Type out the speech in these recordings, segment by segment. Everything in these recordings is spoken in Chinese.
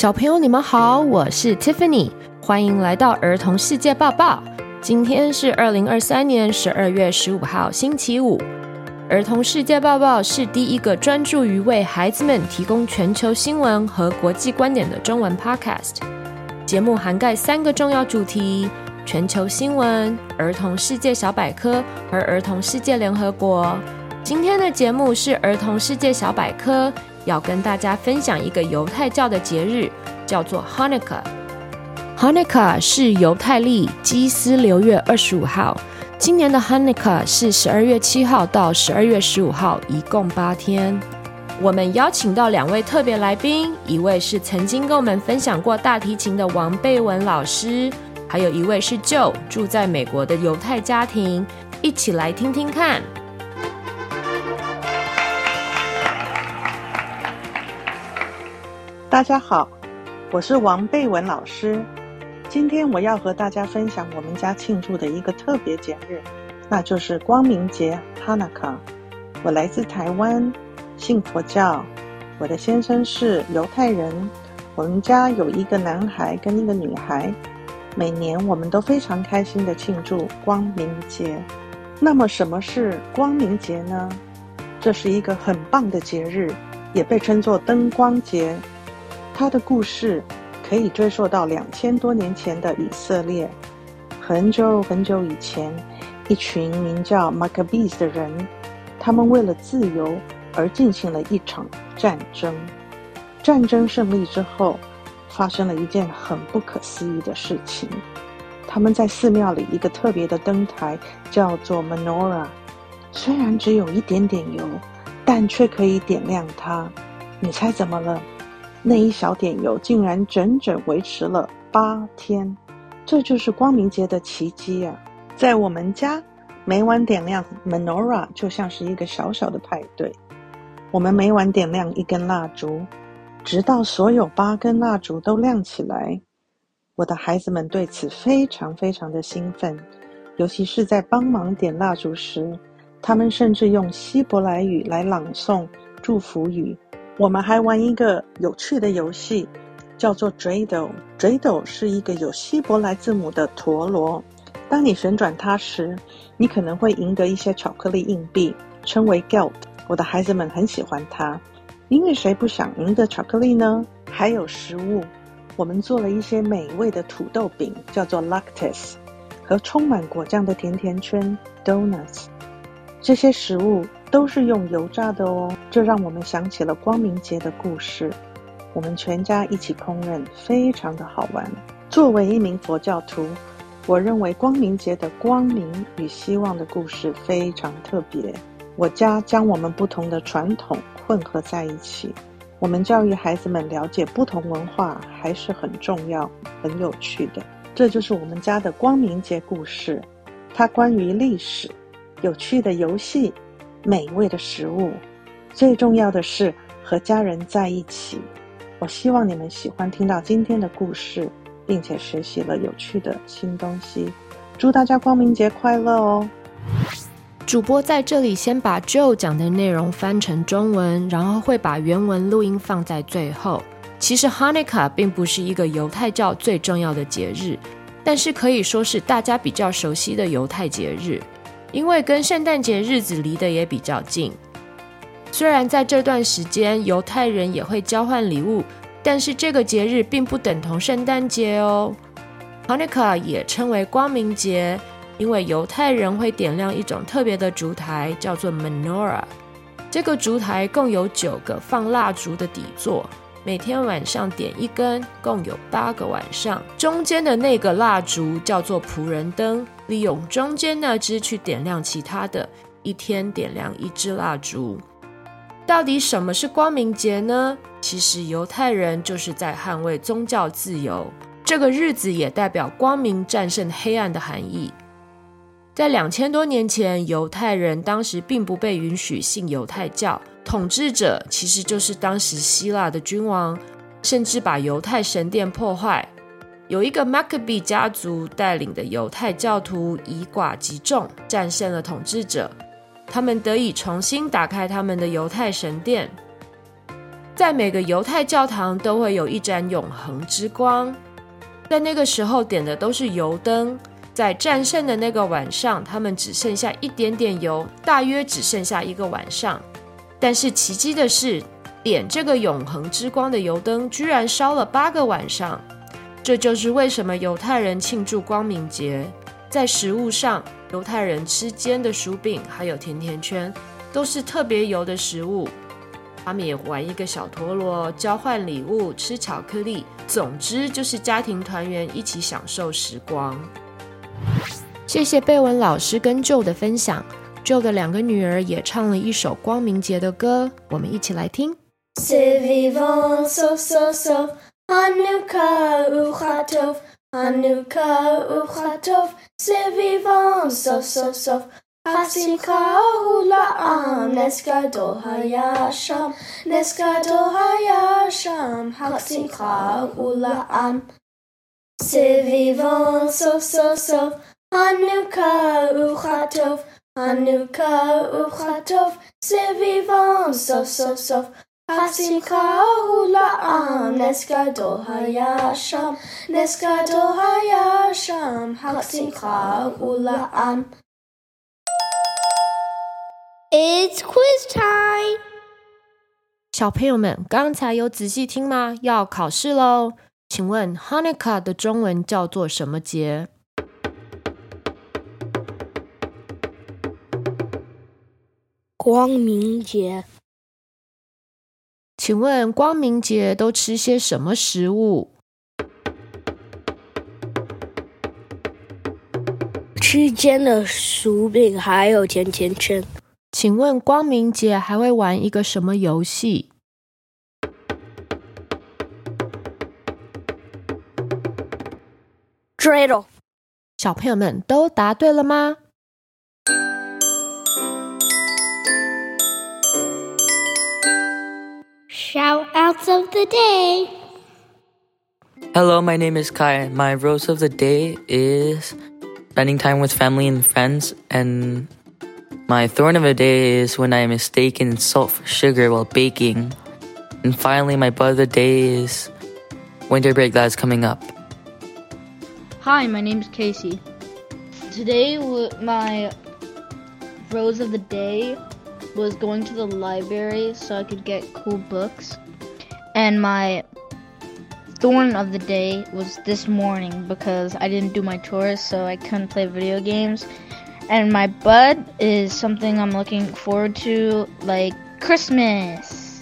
小朋友，你们好，我是 Tiffany，欢迎来到儿童世界报报。今天是二零二三年十二月十五号，星期五。儿童世界报报是第一个专注于为孩子们提供全球新闻和国际观点的中文 podcast。节目涵盖三个重要主题：全球新闻、儿童世界小百科和儿童世界联合国。今天的节目是儿童世界小百科。要跟大家分享一个犹太教的节日，叫做 Hanukkah。Hanukkah 是犹太历基斯六月二十五号。今年的 Hanukkah 是十二月七号到十二月十五号，一共八天。我们邀请到两位特别来宾，一位是曾经跟我们分享过大提琴的王贝文老师，还有一位是 Joe 住在美国的犹太家庭，一起来听听看。大家好，我是王贝文老师。今天我要和大家分享我们家庆祝的一个特别节日，那就是光明节 Hanukkah。我来自台湾，信佛教，我的先生是犹太人。我们家有一个男孩跟一个女孩。每年我们都非常开心地庆祝光明节。那么什么是光明节呢？这是一个很棒的节日，也被称作灯光节。他的故事可以追溯到两千多年前的以色列。很久很久以前，一群名叫 Maccabees 的人，他们为了自由而进行了一场战争。战争胜利之后，发生了一件很不可思议的事情。他们在寺庙里一个特别的灯台，叫做 Menorah，虽然只有一点点油，但却可以点亮它。你猜怎么了？那一小点油竟然整整维持了八天，这就是光明节的奇迹啊！在我们家，每晚点亮 Menorah 就像是一个小小的派对。我们每晚点亮一根蜡烛，直到所有八根蜡烛都亮起来。我的孩子们对此非常非常的兴奋，尤其是在帮忙点蜡烛时，他们甚至用希伯来语来朗诵祝福语。我们还玩一个有趣的游戏，叫做 Dreidel。Dreidel 是一个有希伯来字母的陀螺。当你旋转它时，你可能会赢得一些巧克力硬币，称为 gelt。我的孩子们很喜欢它，因为谁不想赢得巧克力呢？还有食物，我们做了一些美味的土豆饼，叫做 Latkes，和充满果酱的甜甜圈 Donuts。这些食物。都是用油炸的哦，这让我们想起了光明节的故事。我们全家一起烹饪，非常的好玩。作为一名佛教徒，我认为光明节的光明与希望的故事非常特别。我家将我们不同的传统混合在一起。我们教育孩子们了解不同文化还是很重要、很有趣的。这就是我们家的光明节故事。它关于历史、有趣的游戏。美味的食物，最重要的是和家人在一起。我希望你们喜欢听到今天的故事，并且学习了有趣的新东西。祝大家光明节快乐哦！主播在这里先把 Joe 讲的内容翻成中文，然后会把原文录音放在最后。其实 Hanukkah 并不是一个犹太教最重要的节日，但是可以说是大家比较熟悉的犹太节日。因为跟圣诞节日子离得也比较近，虽然在这段时间犹太人也会交换礼物，但是这个节日并不等同圣诞节哦。Hanukkah 也称为光明节，因为犹太人会点亮一种特别的烛台，叫做 Menorah。这个烛台共有九个放蜡烛的底座。每天晚上点一根，共有八个晚上。中间的那个蜡烛叫做仆人灯，利用中间那支去点亮其他的，一天点亮一支蜡烛。到底什么是光明节呢？其实犹太人就是在捍卫宗教自由，这个日子也代表光明战胜黑暗的含义。在两千多年前，犹太人当时并不被允许信犹太教。统治者其实就是当时希腊的君王，甚至把犹太神殿破坏。有一个马可比家族带领的犹太教徒以寡击众，战胜了统治者，他们得以重新打开他们的犹太神殿。在每个犹太教堂都会有一盏永恒之光，在那个时候点的都是油灯。在战胜的那个晚上，他们只剩下一点点油，大约只剩下一个晚上。但是奇迹的是，点这个永恒之光的油灯居然烧了八个晚上。这就是为什么犹太人庆祝光明节。在食物上，犹太人吃煎的薯饼，还有甜甜圈，都是特别油的食物。他们也玩一个小陀螺，交换礼物，吃巧克力。总之就是家庭团圆，一起享受时光。谢谢贝文老师跟舅的分享舅的两个女儿也唱了一首光明节的歌，我们一起来听。Hanukkah Uchatov, Hanukkah Uchatov, Sivivon vivant, sauf, sauf, sauf. Hasimcha ula'am, Nesgadol hayasham, Nesgadol hayasham, Hasimcha ula'am. C'est vivant, sauf, sauf, sauf. Hanouka Uchatov, Hanouka Uchatov, c'est vivant, sauf, sauf. It's quiz time！小朋友们，刚才有仔细听吗？要考试喽！请问 Hanukkah 的中文叫做什么节？光明节。 请问光明节都吃些什么食物？吃煎的薯饼，还有甜甜圈。请问光明节还会玩一个什么游戏？小朋友们都答对了吗？Shoutouts of the day. Hello, my name is Kai. My rose of the day is spending time with family and friends. And my thorn of the day is when I mistaken salt for sugar while baking. And finally, my bud of the day is winter break that is coming up. Hi, my name is Casey. Today, my rose of the day was going to the library so I could get cool books. And my thorn of the day was this morning because I didn't do my chores, so I couldn't play video games. And my bud is something I'm looking forward to, like Christmas.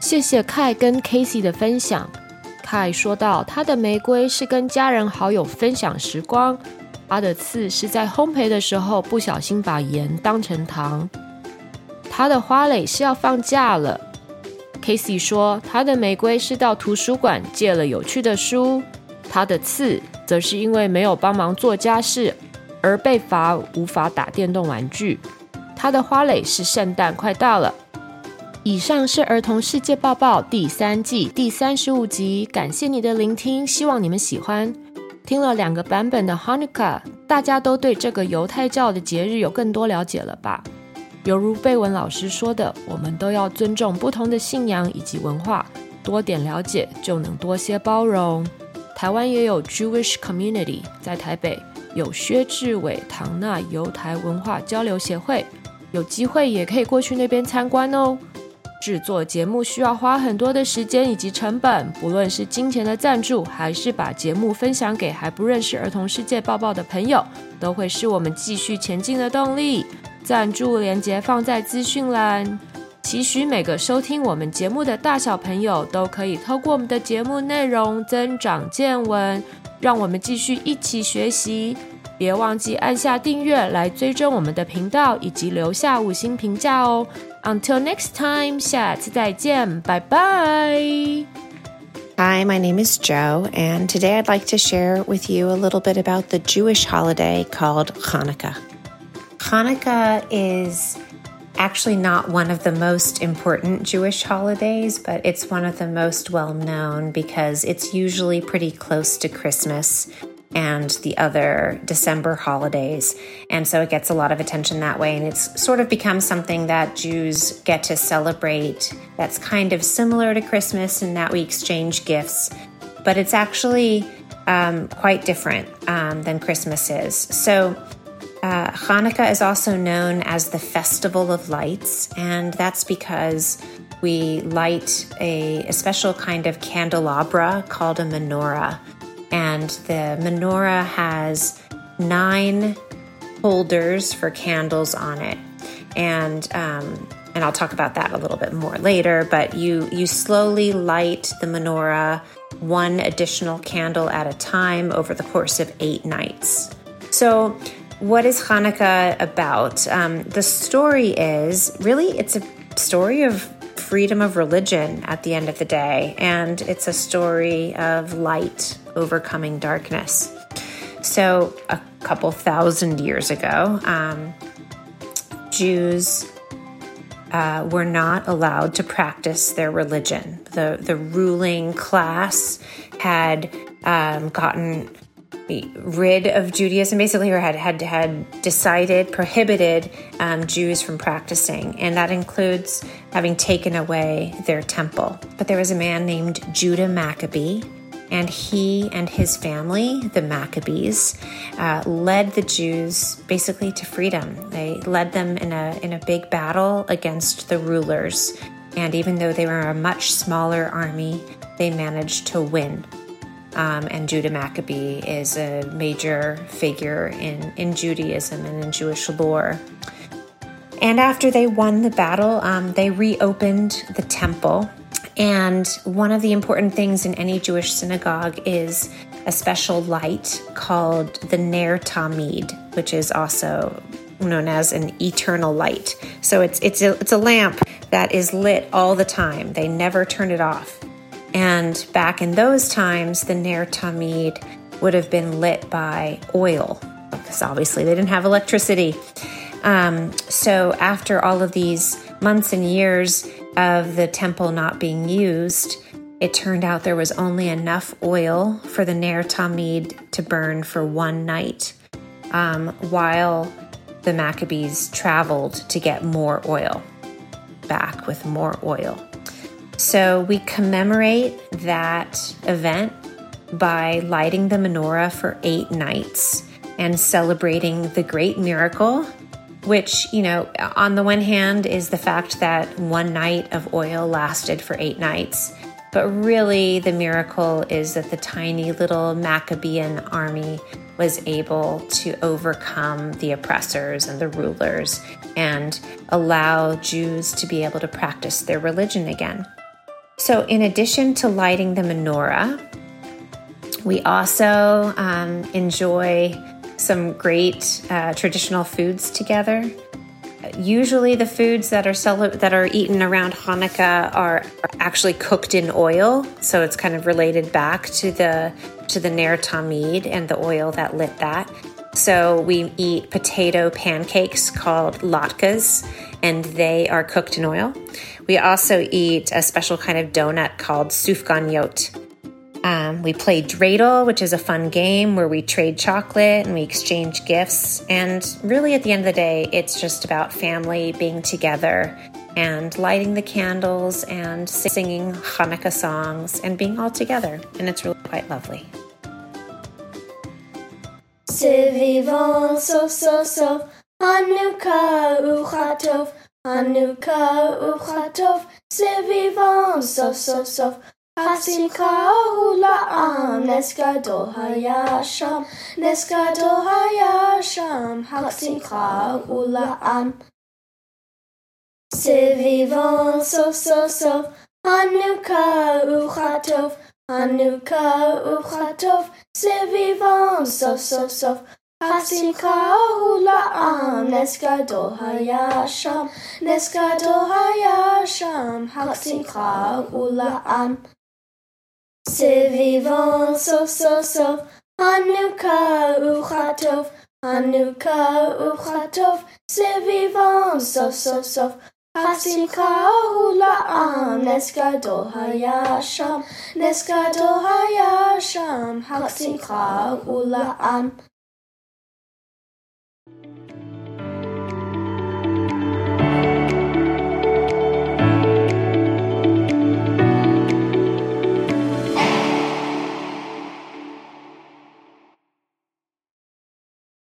谢谢 Kai 跟 Casey 的分享。凯说道：“他的玫瑰是跟家人好友分享时光， 他的刺是在烘焙的时候不小心把盐当成糖，他的花蕾是要放假了。” Casey 说：“他的玫瑰是到图书馆借了有趣的书，他的刺则是因为没有帮忙做家事而被罚无法打电动玩具，他的花蕾是圣诞快到了。”以上是儿童世界报报第三季第三十五集，感谢你的聆听，希望你们喜欢。听了两个版本的 Hanukkah，大家都对这个犹太教的节日有更多了解了吧？犹如贝文老师说的，我们都要尊重不同的信仰以及文化，多点了解就能多些包容。台湾也有 Jewish Community，在台北有薛志伟唐纳犹太文化交流协会，有机会也可以过去那边参观哦。制作节目需要花很多的时间以及成本，不论是金钱的赞助，还是把节目分享给还不认识儿童世界抱抱的朋友，都会是我们继续前进的动力。赞助链接放在资讯栏。期许每个收听我们节目的大小朋友都可以透过我们的节目内容增长见闻，让我们继续一起学习。别忘记按下订阅来追踪我们的频道，以及留下五星评价哦。Until next time，下次再见，拜拜。Hi, my name is Joe, and today I'd like to share with you a little bit about the Jewish holiday called Hanukkah. Hanukkah is actually not one of the most important Jewish holidays, but it's one of the most well known because it's usually pretty close to Christmas. and the other December holidays. And so it gets a lot of attention that way. And it's sort of become something that Jews get to celebrate that's kind of similar to Christmas in that we exchange gifts, but it's actually um, quite different um, than Christmas is. So uh, Hanukkah is also known as the Festival of Lights, and that's because we light a, a special kind of candelabra called a menorah and the menorah has nine holders for candles on it, and um, and I'll talk about that a little bit more later. But you you slowly light the menorah one additional candle at a time over the course of eight nights. So. What is Hanukkah about? Um, the story is really it's a story of freedom of religion at the end of the day, and it's a story of light overcoming darkness. So, a couple thousand years ago, um, Jews uh, were not allowed to practice their religion. The, the ruling class had um, gotten rid of Judaism, basically, or had had had decided prohibited um, Jews from practicing, and that includes having taken away their temple. But there was a man named Judah Maccabee, and he and his family, the Maccabees, uh, led the Jews basically to freedom. They led them in a in a big battle against the rulers, and even though they were a much smaller army, they managed to win. Um, and Judah Maccabee is a major figure in, in Judaism and in Jewish lore. And after they won the battle, um, they reopened the temple. And one of the important things in any Jewish synagogue is a special light called the Ner Tamid, which is also known as an eternal light. So it's it's a, it's a lamp that is lit all the time. They never turn it off. And back in those times, the Ner Tamid would have been lit by oil because obviously they didn't have electricity. Um, so after all of these months and years of the temple not being used, it turned out there was only enough oil for the Ner Tamid to burn for one night, um, while the Maccabees traveled to get more oil back with more oil. So we commemorate that event by lighting the menorah for eight nights and celebrating the great miracle, which, you know, on the one hand is the fact that one night of oil lasted for eight nights. But really, the miracle is that the tiny little Maccabean army was able to overcome the oppressors and the rulers and allow Jews to be able to practice their religion again. So, in addition to lighting the menorah, we also um, enjoy some great uh, traditional foods together. Usually, the foods that are that are eaten around Hanukkah are, are, actually cooked in oil, so it's kind of related back to the to the Ner Tamid and the oil that lit that. So we eat potato pancakes called latkes, and they are cooked in oil. We also eat a special kind of donut called sufganiyot. Um, we play Dreidel, which is a fun game where we trade chocolate and we exchange gifts. And really, at the end of the day, it's just about family being together and lighting the candles and singing Hanukkah songs and being all together. And it's really quite lovely. So so so Hanukkah Uchatov Hanukkah Uchatov so so so השמחה הוא לעם, נס גדול היה שם, נס גדול היה שם, השמחה הוא לעם. סביבון סוף סוף סוף, חנוכה וכתוב, חנוכה וכתוב, סביבון סוף סוף סוף. השמחה הוא לעם, נס גדול היה שם, נס גדול היה שם, השמחה הוא לעם. סביבון סוף סוף סוף, חנוכה וכתוב, חנוכה וכתוב, סביבון סוף סוף סוף. Haksimcha hula-am, Neskato hayasham, Neskato hayasham, Haksimcha hula-am.